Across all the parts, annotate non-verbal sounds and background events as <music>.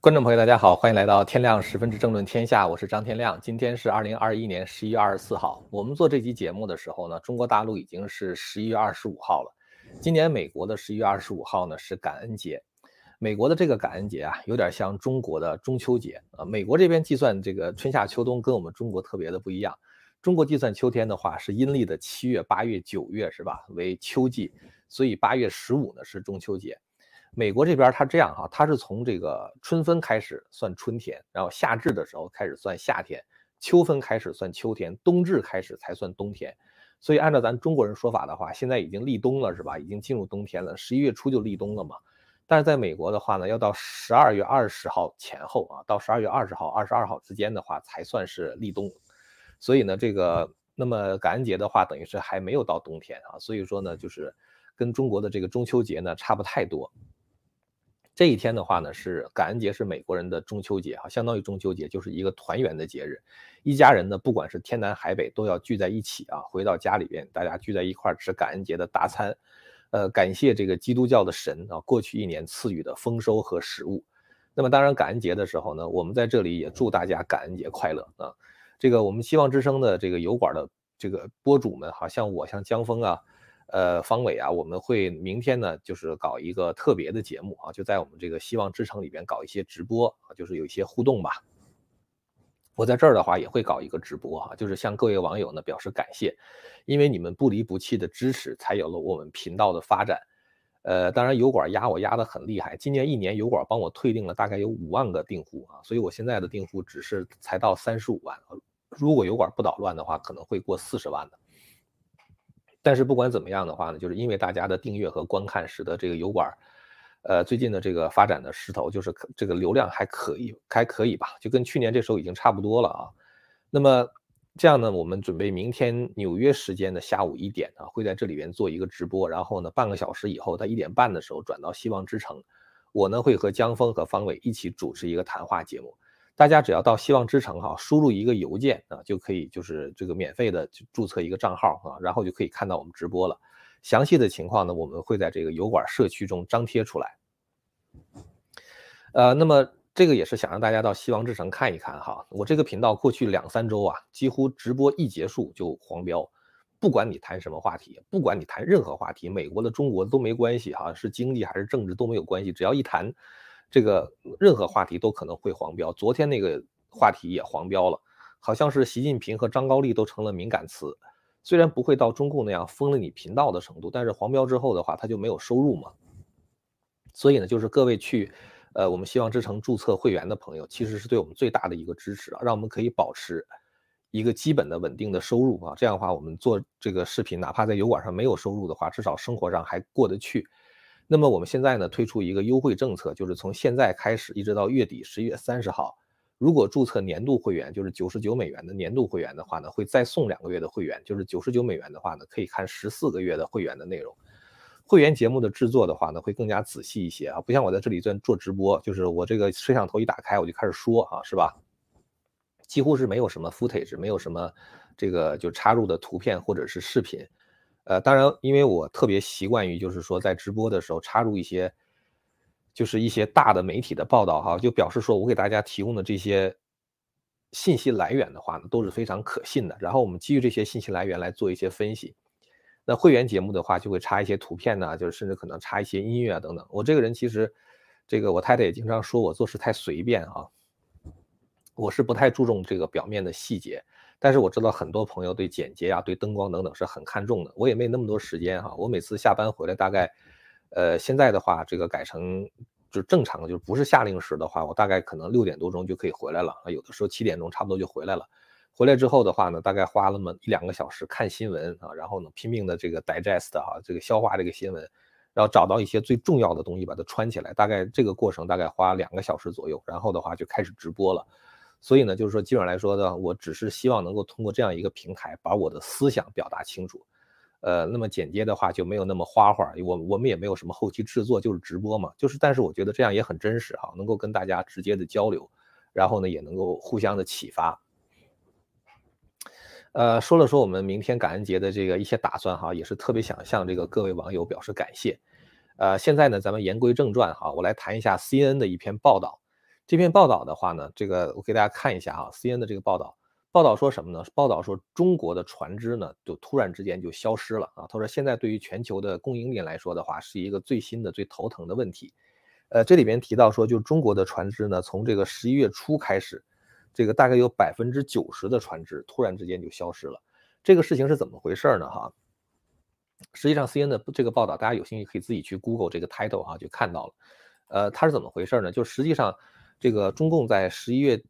观众朋友，大家好，欢迎来到天亮十分之政论天下，我是张天亮。今天是二零二一年十一月二十四号。我们做这期节目的时候呢，中国大陆已经是十一月二十五号了。今年美国的十一月二十五号呢是感恩节。美国的这个感恩节啊，有点像中国的中秋节啊。美国这边计算这个春夏秋冬跟我们中国特别的不一样。中国计算秋天的话是阴历的七月、八月、九月是吧？为秋季，所以八月十五呢是中秋节。美国这边它这样哈，它是从这个春分开始算春天，然后夏至的时候开始算夏天，秋分开始算秋天，冬至开始才算冬天。所以按照咱中国人说法的话，现在已经立冬了是吧？已经进入冬天了，十一月初就立冬了嘛。但是在美国的话呢，要到十二月二十号前后啊，到十二月二十号、二十二号之间的话才算是立冬。所以呢，这个那么感恩节的话，等于是还没有到冬天啊。所以说呢，就是跟中国的这个中秋节呢差不太多。这一天的话呢，是感恩节，是美国人的中秋节哈，相当于中秋节，就是一个团圆的节日。一家人呢，不管是天南海北，都要聚在一起啊，回到家里边，大家聚在一块吃感恩节的大餐，呃，感谢这个基督教的神啊，过去一年赐予的丰收和食物。那么，当然感恩节的时候呢，我们在这里也祝大家感恩节快乐啊。这个我们希望之声的这个油管的这个播主们，哈像我，像江峰啊。呃，方伟啊，我们会明天呢，就是搞一个特别的节目啊，就在我们这个希望之城里边搞一些直播啊，就是有一些互动吧。我在这儿的话也会搞一个直播哈，就是向各位网友呢表示感谢，因为你们不离不弃的支持，才有了我们频道的发展。呃，当然油管压我压得很厉害，今年一年油管帮我退订了大概有五万个订户啊，所以我现在的订户只是才到三十五万，如果油管不捣乱的话，可能会过四十万的。但是不管怎么样的话呢，就是因为大家的订阅和观看，使得这个油管，呃，最近的这个发展的势头就是这个流量还可以，还可以吧，就跟去年这时候已经差不多了啊。那么这样呢，我们准备明天纽约时间的下午一点啊，会在这里边做一个直播，然后呢，半个小时以后，在一点半的时候转到希望之城，我呢会和江峰和方伟一起主持一个谈话节目。大家只要到希望之城哈，输入一个邮件啊，就可以就是这个免费的注册一个账号啊，然后就可以看到我们直播了。详细的情况呢，我们会在这个油管社区中张贴出来。呃，那么这个也是想让大家到希望之城看一看哈。我这个频道过去两三周啊，几乎直播一结束就黄标，不管你谈什么话题，不管你谈任何话题，美国的、中国都没关系哈，是经济还是政治都没有关系，只要一谈。这个任何话题都可能会黄标，昨天那个话题也黄标了，好像是习近平和张高丽都成了敏感词。虽然不会到中共那样封了你频道的程度，但是黄标之后的话，他就没有收入嘛。所以呢，就是各位去，呃，我们希望之城注册会员的朋友，其实是对我们最大的一个支持啊，让我们可以保持一个基本的稳定的收入啊。这样的话，我们做这个视频，哪怕在油管上没有收入的话，至少生活上还过得去。那么我们现在呢推出一个优惠政策，就是从现在开始一直到月底十一月三十号，如果注册年度会员，就是九十九美元的年度会员的话呢，会再送两个月的会员，就是九十九美元的话呢，可以看十四个月的会员的内容。会员节目的制作的话呢，会更加仔细一些啊，不像我在这里在做直播，就是我这个摄像头一打开我就开始说啊，是吧？几乎是没有什么 footage，没有什么这个就插入的图片或者是视频。呃，当然，因为我特别习惯于，就是说在直播的时候插入一些，就是一些大的媒体的报道哈，就表示说我给大家提供的这些信息来源的话呢，都是非常可信的。然后我们基于这些信息来源来做一些分析。那会员节目的话，就会插一些图片呢，就是甚至可能插一些音乐啊等等。我这个人其实，这个我太太也经常说我做事太随便啊，我是不太注重这个表面的细节。但是我知道很多朋友对剪辑啊、对灯光等等是很看重的。我也没那么多时间哈。我每次下班回来，大概，呃，现在的话，这个改成就正常，就是不是夏令时的话，我大概可能六点多钟就可以回来了啊。有的时候七点钟差不多就回来了。回来之后的话呢，大概花了么一两个小时看新闻啊，然后呢拼命的这个 digest 哈，这个消化这个新闻，然后找到一些最重要的东西把它串起来。大概这个过程大概花两个小时左右，然后的话就开始直播了。所以呢，就是说，基本上来说呢，我只是希望能够通过这样一个平台，把我的思想表达清楚。呃，那么剪接的话就没有那么花花，我我们也没有什么后期制作，就是直播嘛。就是，但是我觉得这样也很真实哈，能够跟大家直接的交流，然后呢，也能够互相的启发。呃，说了说我们明天感恩节的这个一些打算哈，也是特别想向这个各位网友表示感谢。呃，现在呢，咱们言归正传哈，我来谈一下 CNN 的一篇报道。这篇报道的话呢，这个我给大家看一下哈，CNN 的这个报道，报道说什么呢？报道说中国的船只呢，就突然之间就消失了啊。他说现在对于全球的供应链来说的话，是一个最新的、最头疼的问题。呃，这里边提到说，就中国的船只呢，从这个十一月初开始，这个大概有百分之九十的船只突然之间就消失了。这个事情是怎么回事呢？哈？实际上，C N 的这个报道，大家有兴趣可以自己去 Google 这个 title 啊，就看到了。呃，它是怎么回事呢？就实际上，这个中共在十一月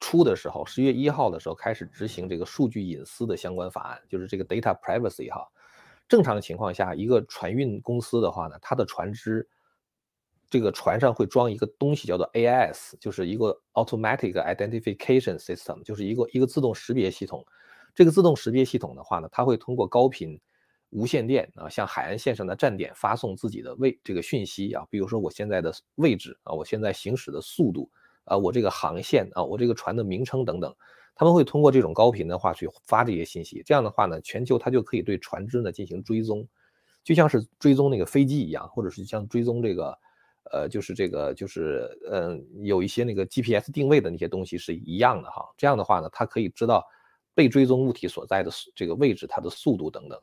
初的时候，十月一号的时候开始执行这个数据隐私的相关法案，就是这个 Data Privacy 哈。正常情况下，一个船运公司的话呢，它的船只这个船上会装一个东西叫做 A I S，就是一个 Automatic Identification System，就是一个一个自动识别系统。这个自动识别系统的话呢，它会通过高频。无线电啊，向海岸线上的站点发送自己的位这个讯息啊，比如说我现在的位置啊，我现在行驶的速度啊，我这个航线啊，我这个船的名称等等，他们会通过这种高频的话去发这些信息。这样的话呢，全球它就可以对船只呢进行追踪，就像是追踪那个飞机一样，或者是像追踪这个呃，就是这个就是嗯，有一些那个 GPS 定位的那些东西是一样的哈。这样的话呢，它可以知道被追踪物体所在的这个位置、它的速度等等。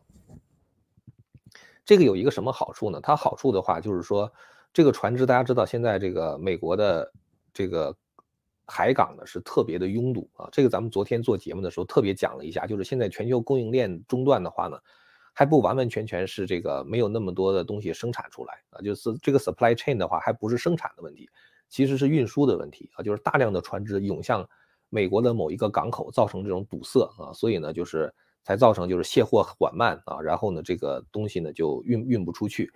这个有一个什么好处呢？它好处的话就是说，这个船只大家知道，现在这个美国的这个海港呢是特别的拥堵啊。这个咱们昨天做节目的时候特别讲了一下，就是现在全球供应链中断的话呢，还不完完全全是这个没有那么多的东西生产出来啊，就是这个 supply chain 的话还不是生产的问题，其实是运输的问题啊，就是大量的船只涌向美国的某一个港口，造成这种堵塞啊，所以呢就是。才造成就是卸货缓慢啊，然后呢，这个东西呢就运运不出去。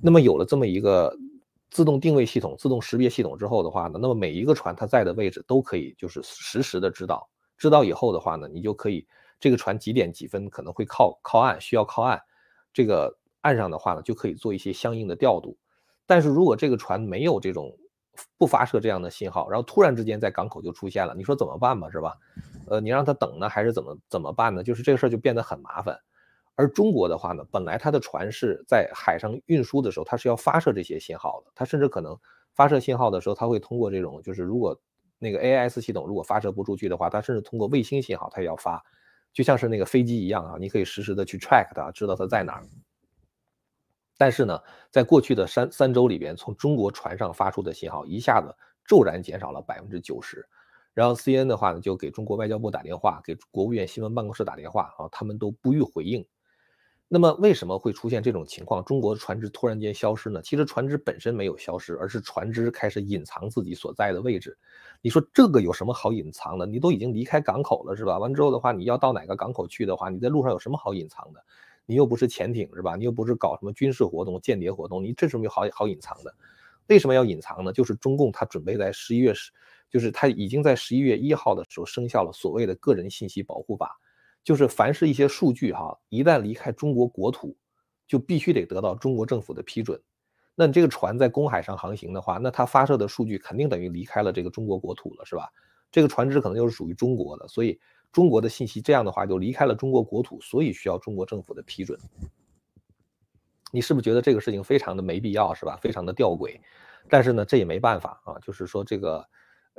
那么有了这么一个自动定位系统、自动识别系统之后的话呢，那么每一个船它在的位置都可以就是实时的知道。知道以后的话呢，你就可以这个船几点几分可能会靠靠岸，需要靠岸，这个岸上的话呢就可以做一些相应的调度。但是如果这个船没有这种不发射这样的信号，然后突然之间在港口就出现了，你说怎么办吧，是吧？呃，你让他等呢，还是怎么怎么办呢？就是这个事儿就变得很麻烦。而中国的话呢，本来它的船是在海上运输的时候，它是要发射这些信号的。它甚至可能发射信号的时候，它会通过这种，就是如果那个 AIS 系统如果发射不出去的话，它甚至通过卫星信号它也要发，就像是那个飞机一样啊，你可以实时的去 track 它，知道它在哪儿。但是呢，在过去的三三周里边，从中国船上发出的信号一下子骤然减少了百分之九十。然后 CNN 的话呢，就给中国外交部打电话，给国务院新闻办公室打电话啊，他们都不予回应。那么为什么会出现这种情况？中国的船只突然间消失呢？其实船只本身没有消失，而是船只开始隐藏自己所在的位置。你说这个有什么好隐藏的？你都已经离开港口了，是吧？完之后的话，你要到哪个港口去的话，你在路上有什么好隐藏的？你又不是潜艇，是吧？你又不是搞什么军事活动、间谍活动，你这什么好好隐藏的？为什么要隐藏呢？就是中共他准备在十一月十。就是他已经在十一月一号的时候生效了所谓的个人信息保护法，就是凡是一些数据哈，一旦离开中国国土，就必须得得到中国政府的批准。那你这个船在公海上航行的话，那它发射的数据肯定等于离开了这个中国国土了，是吧？这个船只可能就是属于中国的，所以中国的信息这样的话就离开了中国国土，所以需要中国政府的批准。你是不是觉得这个事情非常的没必要，是吧？非常的吊诡。但是呢，这也没办法啊，就是说这个。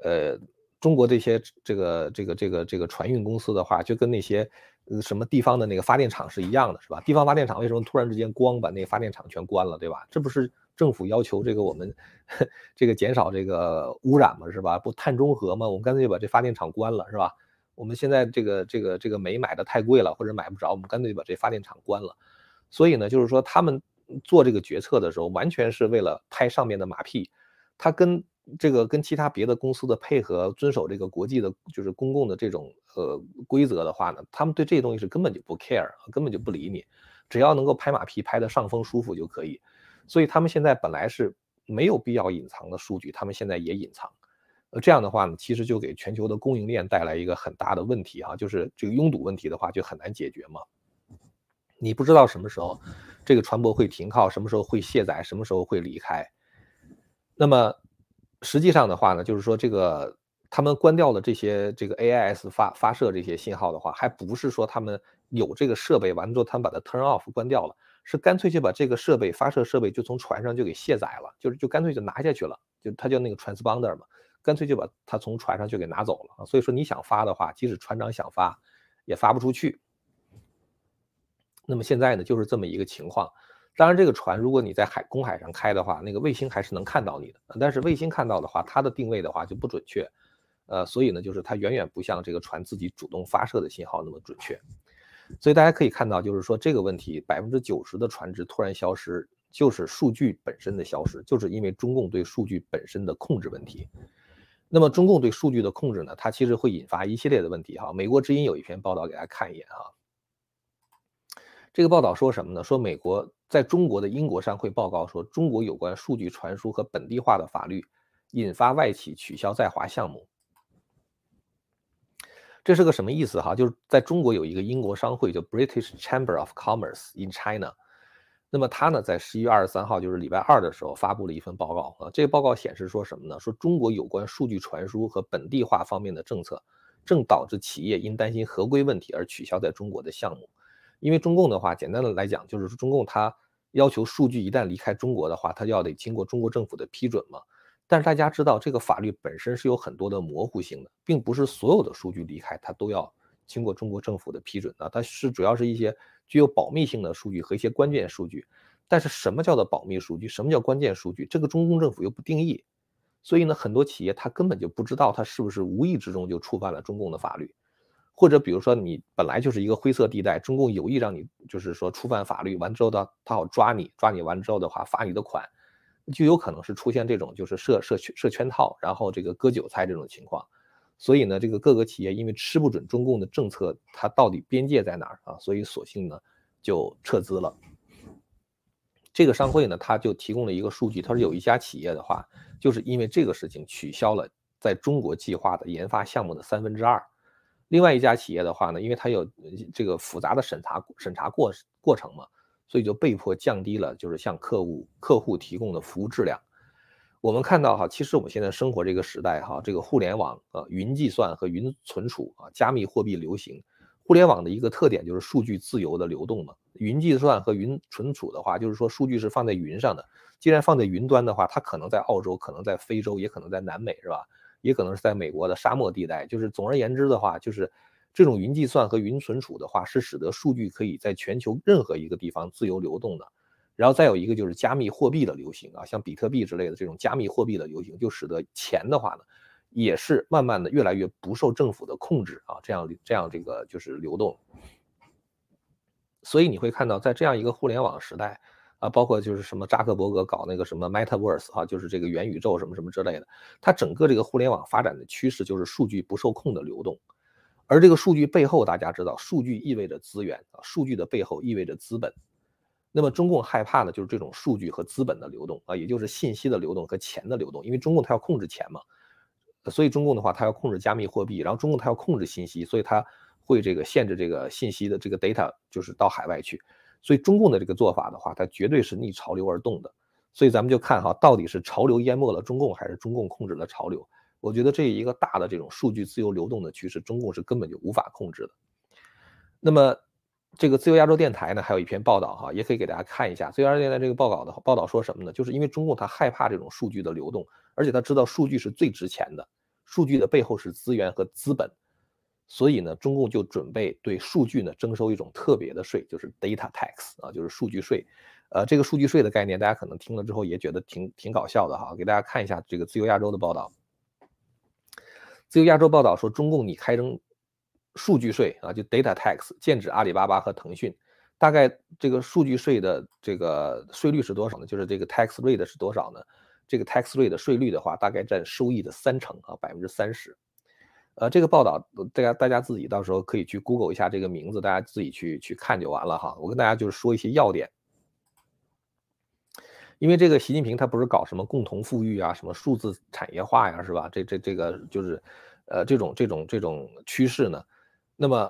呃，中国这些这个这个这个这个船运公司的话，就跟那些呃什么地方的那个发电厂是一样的，是吧？地方发电厂为什么突然之间光把那个发电厂全关了，对吧？这不是政府要求这个我们 <laughs> 这个减少这个污染嘛，是吧？不碳中和嘛，我们干脆就把这发电厂关了，是吧？我们现在这个这个这个煤买的太贵了，或者买不着，我们干脆就把这发电厂关了。所以呢，就是说他们做这个决策的时候，完全是为了拍上面的马屁，他跟。这个跟其他别的公司的配合，遵守这个国际的，就是公共的这种呃规则的话呢，他们对这些东西是根本就不 care，根本就不理你，只要能够拍马屁拍的上风舒服就可以。所以他们现在本来是没有必要隐藏的数据，他们现在也隐藏。呃，这样的话呢，其实就给全球的供应链带来一个很大的问题哈，就是这个拥堵问题的话就很难解决嘛。你不知道什么时候这个船舶会停靠，什么时候会卸载，什么时候会离开，那么。实际上的话呢，就是说这个他们关掉了这些这个 AIS 发发射这些信号的话，还不是说他们有这个设备完之后他们把它 turn off 关掉了，是干脆就把这个设备发射设备就从船上就给卸载了，就是就干脆就拿下去了，就它叫那个 transponder 嘛，干脆就把它从船上就给拿走了。所以说你想发的话，即使船长想发，也发不出去。那么现在呢，就是这么一个情况。当然，这个船如果你在海公海上开的话，那个卫星还是能看到你的。但是卫星看到的话，它的定位的话就不准确。呃，所以呢，就是它远远不像这个船自己主动发射的信号那么准确。所以大家可以看到，就是说这个问题，百分之九十的船只突然消失，就是数据本身的消失，就是因为中共对数据本身的控制问题。那么中共对数据的控制呢，它其实会引发一系列的问题哈。美国之音有一篇报道，给大家看一眼哈。这个报道说什么呢？说美国在中国的英国商会报告说，中国有关数据传输和本地化的法律引发外企取消在华项目。这是个什么意思哈？就是在中国有一个英国商会，叫 British Chamber of Commerce in China。那么他呢，在十一月二十三号，就是礼拜二的时候，发布了一份报告啊。这个报告显示说什么呢？说中国有关数据传输和本地化方面的政策，正导致企业因担心合规问题而取消在中国的项目。因为中共的话，简单的来讲，就是说中共它要求数据一旦离开中国的话，它要得经过中国政府的批准嘛。但是大家知道，这个法律本身是有很多的模糊性的，并不是所有的数据离开它都要经过中国政府的批准的。它是主要是一些具有保密性的数据和一些关键数据。但是什么叫做保密数据？什么叫关键数据？这个中共政府又不定义，所以呢，很多企业它根本就不知道它是不是无意之中就触犯了中共的法律，或者比如说你本来就是一个灰色地带，中共有意让你就是说触犯法律，完之后他他好抓你，抓你完之后的话罚你的款。就有可能是出现这种就是设设设圈套，然后这个割韭菜这种情况，所以呢，这个各个企业因为吃不准中共的政策，它到底边界在哪儿啊？所以索性呢就撤资了。这个商会呢，他就提供了一个数据，他说有一家企业的话，就是因为这个事情取消了在中国计划的研发项目的三分之二。另外一家企业的话呢，因为它有这个复杂的审查审查过过程嘛。所以就被迫降低了，就是向客户客户提供的服务质量。我们看到哈，其实我们现在生活这个时代哈，这个互联网啊、云计算和云存储啊、加密货币流行。互联网的一个特点就是数据自由的流动嘛。云计算和云存储的话，就是说数据是放在云上的。既然放在云端的话，它可能在澳洲，可能在非洲，也可能在南美，是吧？也可能是在美国的沙漠地带。就是总而言之的话，就是。这种云计算和云存储的话，是使得数据可以在全球任何一个地方自由流动的。然后再有一个就是加密货币的流行啊，像比特币之类的这种加密货币的流行，就使得钱的话呢，也是慢慢的越来越不受政府的控制啊，这样这样这个就是流动。所以你会看到，在这样一个互联网时代啊，包括就是什么扎克伯格搞那个什么 Metaverse 啊，就是这个元宇宙什么什么之类的，它整个这个互联网发展的趋势就是数据不受控的流动。而这个数据背后，大家知道，数据意味着资源啊，数据的背后意味着资本。那么中共害怕的就是这种数据和资本的流动啊，也就是信息的流动和钱的流动。因为中共它要控制钱嘛，所以中共的话，它要控制加密货币，然后中共它要控制信息，所以它会这个限制这个信息的这个 data 就是到海外去。所以中共的这个做法的话，它绝对是逆潮流而动的。所以咱们就看哈，到底是潮流淹没了中共，还是中共控制了潮流？我觉得这一个大的这种数据自由流动的趋势，中共是根本就无法控制的。那么，这个自由亚洲电台呢，还有一篇报道哈，也可以给大家看一下。自由亚洲电台这个报告的报道说什么呢？就是因为中共他害怕这种数据的流动，而且他知道数据是最值钱的，数据的背后是资源和资本，所以呢，中共就准备对数据呢征收一种特别的税，就是 data tax 啊，就是数据税。呃，这个数据税的概念，大家可能听了之后也觉得挺挺搞笑的哈。给大家看一下这个自由亚洲的报道。自由亚洲报道说，中共你开征数据税啊，就 data tax，剑指阿里巴巴和腾讯。大概这个数据税的这个税率是多少呢？就是这个 tax rate 是多少呢？这个 tax rate 的税率的话，大概占收益的三成啊，百分之三十。呃，这个报道大家大家自己到时候可以去 Google 一下这个名字，大家自己去去看就完了哈。我跟大家就是说一些要点。因为这个习近平他不是搞什么共同富裕啊，什么数字产业化呀，是吧？这这这个就是，呃，这种这种这种趋势呢。那么，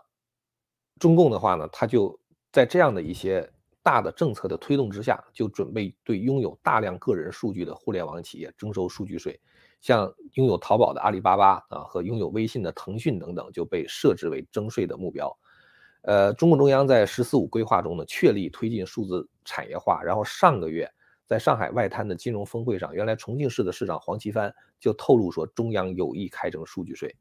中共的话呢，他就在这样的一些大的政策的推动之下，就准备对拥有大量个人数据的互联网企业征收数据税。像拥有淘宝的阿里巴巴啊，和拥有微信的腾讯等等，就被设置为征税的目标。呃，中共中央在“十四五”规划中呢，确立推进数字产业化。然后上个月在上海外滩的金融峰会上，原来重庆市的市长黄奇帆就透露说，中央有意开征数据税。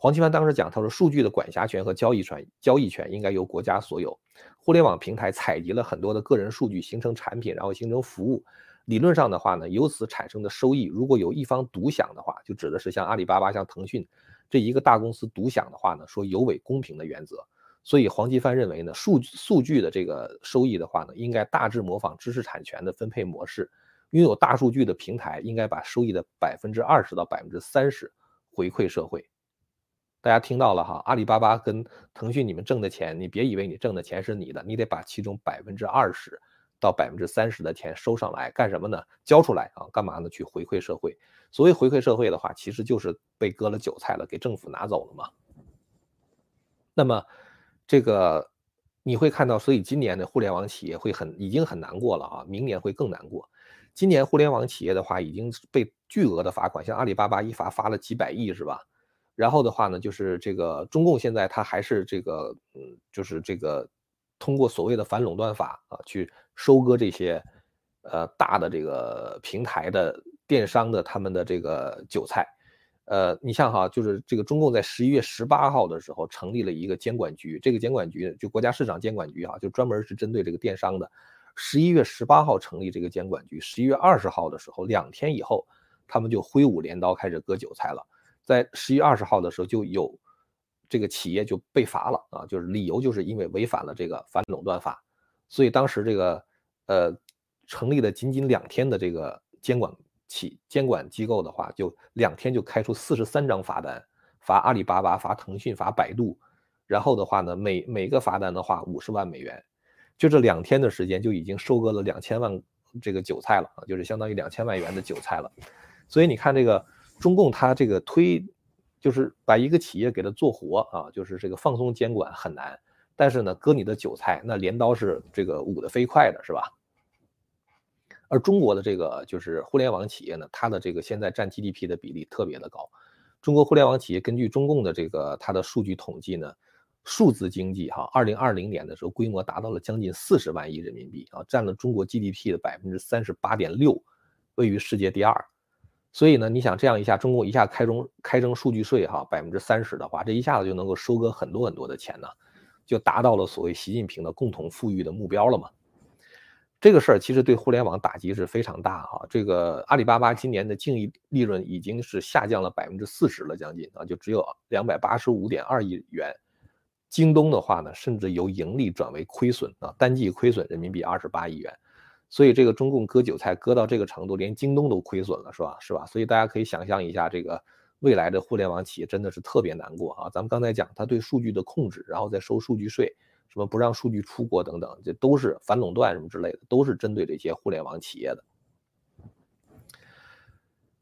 黄奇帆当时讲，他说数据的管辖权和交易权交易权应该由国家所有。互联网平台采集了很多的个人数据，形成产品，然后形成服务。理论上的话呢，由此产生的收益，如果有一方独享的话，就指的是像阿里巴巴、像腾讯这一个大公司独享的话呢，说有违公平的原则。所以黄奇帆认为呢，数数据的这个收益的话呢，应该大致模仿知识产权的分配模式。拥有大数据的平台应该把收益的百分之二十到百分之三十回馈社会。大家听到了哈，阿里巴巴跟腾讯你们挣的钱，你别以为你挣的钱是你的，你得把其中百分之二十。到百分之三十的钱收上来干什么呢？交出来啊，干嘛呢？去回馈社会。所谓回馈社会的话，其实就是被割了韭菜了，给政府拿走了嘛。那么，这个你会看到，所以今年的互联网企业会很已经很难过了啊，明年会更难过。今年互联网企业的话已经被巨额的罚款，像阿里巴巴一罚罚了几百亿是吧？然后的话呢，就是这个中共现在它还是这个嗯，就是这个。通过所谓的反垄断法啊，去收割这些，呃大的这个平台的电商的他们的这个韭菜，呃，你像哈，就是这个中共在十一月十八号的时候成立了一个监管局，这个监管局就国家市场监管局哈，就专门是针对这个电商的。十一月十八号成立这个监管局，十一月二十号的时候，两天以后，他们就挥舞镰刀开始割韭菜了。在十一月二十号的时候就有。这个企业就被罚了啊，就是理由就是因为违反了这个反垄断法，所以当时这个呃成立了仅仅两天的这个监管企监管机构的话，就两天就开出四十三张罚单，罚阿里巴巴、罚腾讯、罚百度，然后的话呢，每每个罚单的话五十万美元，就这两天的时间就已经收割了两千万这个韭菜了啊，就是相当于两千万元的韭菜了，所以你看这个中共他这个推。就是把一个企业给它做活啊，就是这个放松监管很难，但是呢，割你的韭菜，那镰刀是这个舞得飞快的，是吧？而中国的这个就是互联网企业呢，它的这个现在占 GDP 的比例特别的高。中国互联网企业根据中共的这个它的数据统计呢，数字经济哈，二零二零年的时候规模达到了将近四十万亿人民币啊，占了中国 GDP 的百分之三十八点六，位于世界第二。所以呢，你想这样一下，中共一下开征开征数据税哈，百分之三十的话，这一下子就能够收割很多很多的钱呢，就达到了所谓习近平的共同富裕的目标了嘛。这个事儿其实对互联网打击是非常大哈。这个阿里巴巴今年的净利利润已经是下降了百分之四十了，将近啊，就只有两百八十五点二亿元。京东的话呢，甚至由盈利转为亏损啊，单季亏损人民币二十八亿元。所以这个中共割韭菜割到这个程度，连京东都亏损了，是吧？是吧？所以大家可以想象一下，这个未来的互联网企业真的是特别难过啊！咱们刚才讲，他对数据的控制，然后再收数据税，什么不让数据出国等等，这都是反垄断什么之类的，都是针对这些互联网企业的。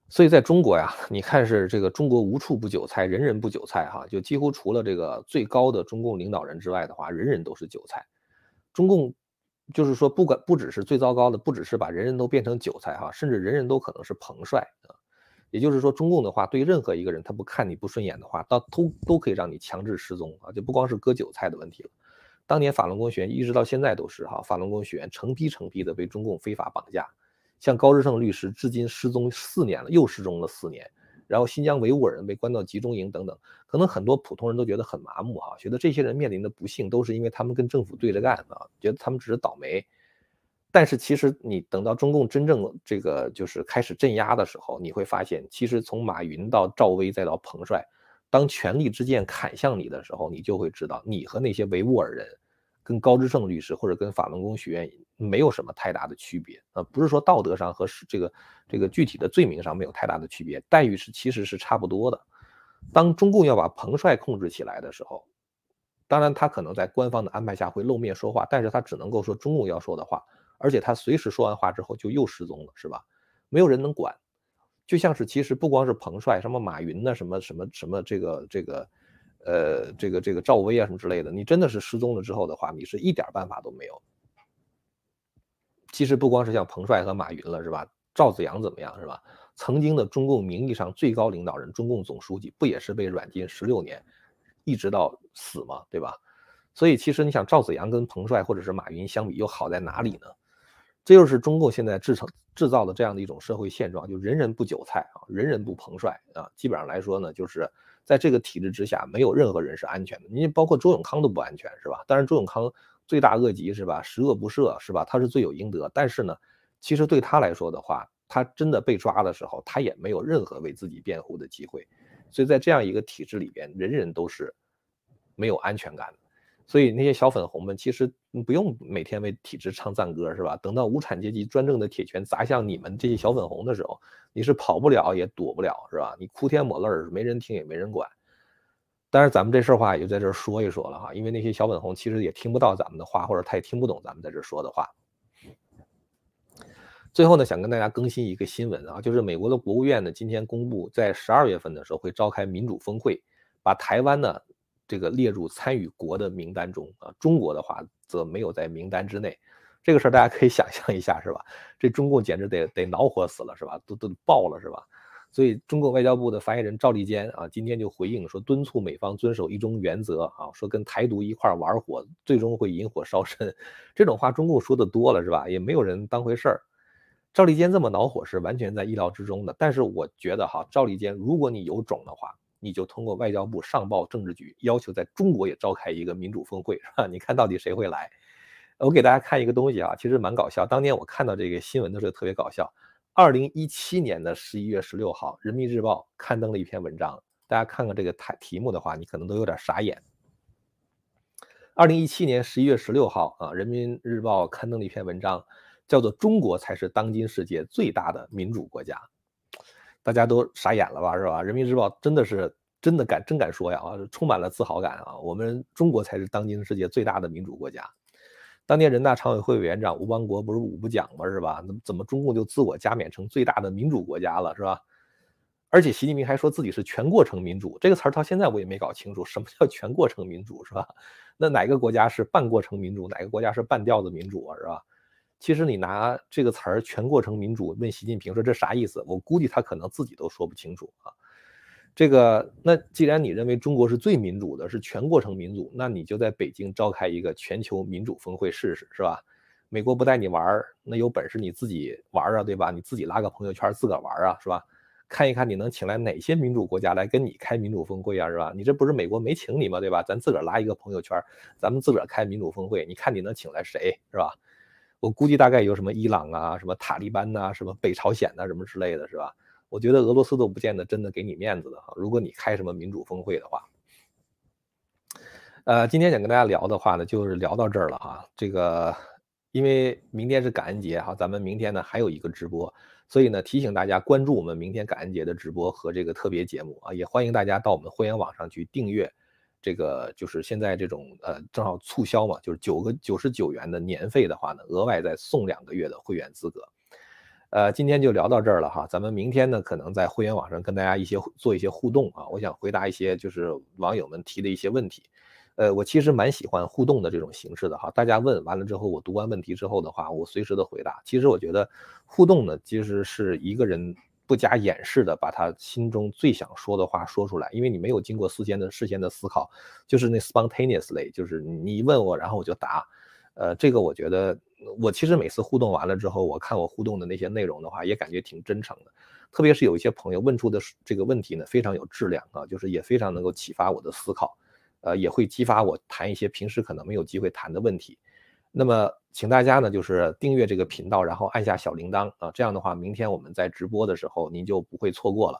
所以在中国呀，你看是这个中国无处不韭菜，人人不韭菜哈，就几乎除了这个最高的中共领导人之外的话，人人都是韭菜。中共。就是说，不管不只是最糟糕的，不只是把人人都变成韭菜哈，甚至人人都可能是彭帅啊。也就是说，中共的话对任何一个人，他不看你不顺眼的话，到都都可以让你强制失踪啊，就不光是割韭菜的问题了。当年法轮功学员一直到现在都是哈，法轮功学员成批成批的被中共非法绑架，像高志胜律师至今失踪四年了，又失踪了四年。然后新疆维吾尔人被关到集中营等等，可能很多普通人都觉得很麻木哈，觉得这些人面临的不幸都是因为他们跟政府对着干啊，觉得他们只是倒霉。但是其实你等到中共真正这个就是开始镇压的时候，你会发现，其实从马云到赵薇再到彭帅，当权力之剑砍向你的时候，你就会知道，你和那些维吾尔人。跟高志胜律师或者跟法轮功学院没有什么太大的区别啊，不是说道德上和这个这个具体的罪名上没有太大的区别，待遇是其实是差不多的。当中共要把彭帅控制起来的时候，当然他可能在官方的安排下会露面说话，但是他只能够说中共要说的话，而且他随时说完话之后就又失踪了，是吧？没有人能管，就像是其实不光是彭帅，什么马云呢，什么什么什么这个这个。呃，这个这个赵薇啊什么之类的，你真的是失踪了之后的话，你是一点办法都没有。其实不光是像彭帅和马云了，是吧？赵子阳怎么样，是吧？曾经的中共名义上最高领导人、中共总书记，不也是被软禁十六年，一直到死吗？对吧？所以其实你想，赵子阳跟彭帅或者是马云相比，又好在哪里呢？这就是中共现在制成制造的这样的一种社会现状，就人人不韭菜啊，人人不彭帅啊。基本上来说呢，就是在这个体制之下，没有任何人是安全的。你包括周永康都不安全，是吧？当然，周永康罪大恶极，是吧？十恶不赦，是吧？他是罪有应得。但是呢，其实对他来说的话，他真的被抓的时候，他也没有任何为自己辩护的机会。所以在这样一个体制里边，人人都是没有安全感的。所以那些小粉红们其实不用每天为体制唱赞歌，是吧？等到无产阶级专政的铁拳砸向你们这些小粉红的时候，你是跑不了也躲不了，是吧？你哭天抹泪，没人听也没人管。但是咱们这事儿话也就在这儿说一说了哈，因为那些小粉红其实也听不到咱们的话，或者他也听不懂咱们在这儿说的话。最后呢，想跟大家更新一个新闻啊，就是美国的国务院呢今天公布，在十二月份的时候会召开民主峰会，把台湾呢。这个列入参与国的名单中啊，中国的话则没有在名单之内。这个事儿大家可以 <laughs> 想象一下，是吧？这中共简直得得恼火死了，是吧？都都爆了，是吧？所以，中国外交部的发言人赵立坚啊，今天就回应说，敦促美方遵守一中原则啊，说跟台独一块玩火，最终会引火烧身。这种话中共说的多了，是吧？也没有人当回事儿。赵立坚这么恼火是完全在意料之中的。但是我觉得哈，赵立坚，如果你有种的话。你就通过外交部上报政治局，要求在中国也召开一个民主峰会，是吧？<laughs> 你看到底谁会来？我给大家看一个东西啊，其实蛮搞笑。当年我看到这个新闻的时候特别搞笑。二零一七年的十一月十六号，《人民日报》刊登了一篇文章，大家看看这个题题目的话，你可能都有点傻眼。二零一七年十一月十六号啊，《人民日报》刊登了一篇文章，叫做《中国才是当今世界最大的民主国家》。大家都傻眼了吧，是吧？人民日报真的是真的敢真敢说呀，充满了自豪感啊！我们中国才是当今世界最大的民主国家。当年人大常委会委员长吴邦国不是五不讲吗？是吧？那怎么中共就自我加冕成最大的民主国家了，是吧？而且习近平还说自己是全过程民主，这个词儿到现在我也没搞清楚，什么叫全过程民主，是吧？那哪个国家是半过程民主，哪个国家是半吊子民主啊，是吧？其实你拿这个词儿“全过程民主”问习近平说这啥意思？我估计他可能自己都说不清楚啊。这个那既然你认为中国是最民主的，是全过程民主，那你就在北京召开一个全球民主峰会试试，是吧？美国不带你玩儿，那有本事你自己玩啊，对吧？你自己拉个朋友圈自个儿玩啊，是吧？看一看你能请来哪些民主国家来跟你开民主峰会啊，是吧？你这不是美国没请你吗？对吧？咱自个儿拉一个朋友圈，咱们自个儿开民主峰会，你看你能请来谁，是吧？我估计大概有什么伊朗啊，什么塔利班呐，什么北朝鲜呐，什么之类的是吧？我觉得俄罗斯都不见得真的给你面子的哈。如果你开什么民主峰会的话，呃，今天想跟大家聊的话呢，就是聊到这儿了哈。这个因为明天是感恩节哈，咱们明天呢还有一个直播，所以呢提醒大家关注我们明天感恩节的直播和这个特别节目啊，也欢迎大家到我们会员网上去订阅。这个就是现在这种呃，正好促销嘛，就是九个九十九元的年费的话呢，额外再送两个月的会员资格。呃，今天就聊到这儿了哈，咱们明天呢可能在会员网上跟大家一些做一些互动啊，我想回答一些就是网友们提的一些问题。呃，我其实蛮喜欢互动的这种形式的哈，大家问完了之后，我读完问题之后的话，我随时的回答。其实我觉得互动呢，其实是一个人。不加掩饰的把他心中最想说的话说出来，因为你没有经过事先的事先的思考，就是那 spontaneously，就是你问我，然后我就答。呃，这个我觉得，我其实每次互动完了之后，我看我互动的那些内容的话，也感觉挺真诚的。特别是有一些朋友问出的这个问题呢，非常有质量啊，就是也非常能够启发我的思考，呃，也会激发我谈一些平时可能没有机会谈的问题。那么，请大家呢，就是订阅这个频道，然后按下小铃铛啊，这样的话，明天我们在直播的时候，您就不会错过了。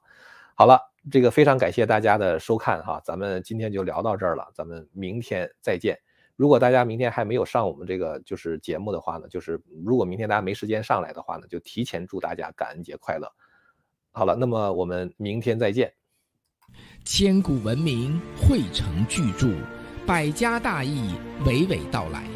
好了，这个非常感谢大家的收看哈，咱们今天就聊到这儿了，咱们明天再见。如果大家明天还没有上我们这个就是节目的话呢，就是如果明天大家没时间上来的话呢，就提前祝大家感恩节快乐。好了，那么我们明天再见。千古文明汇成巨著，百家大义娓娓道来。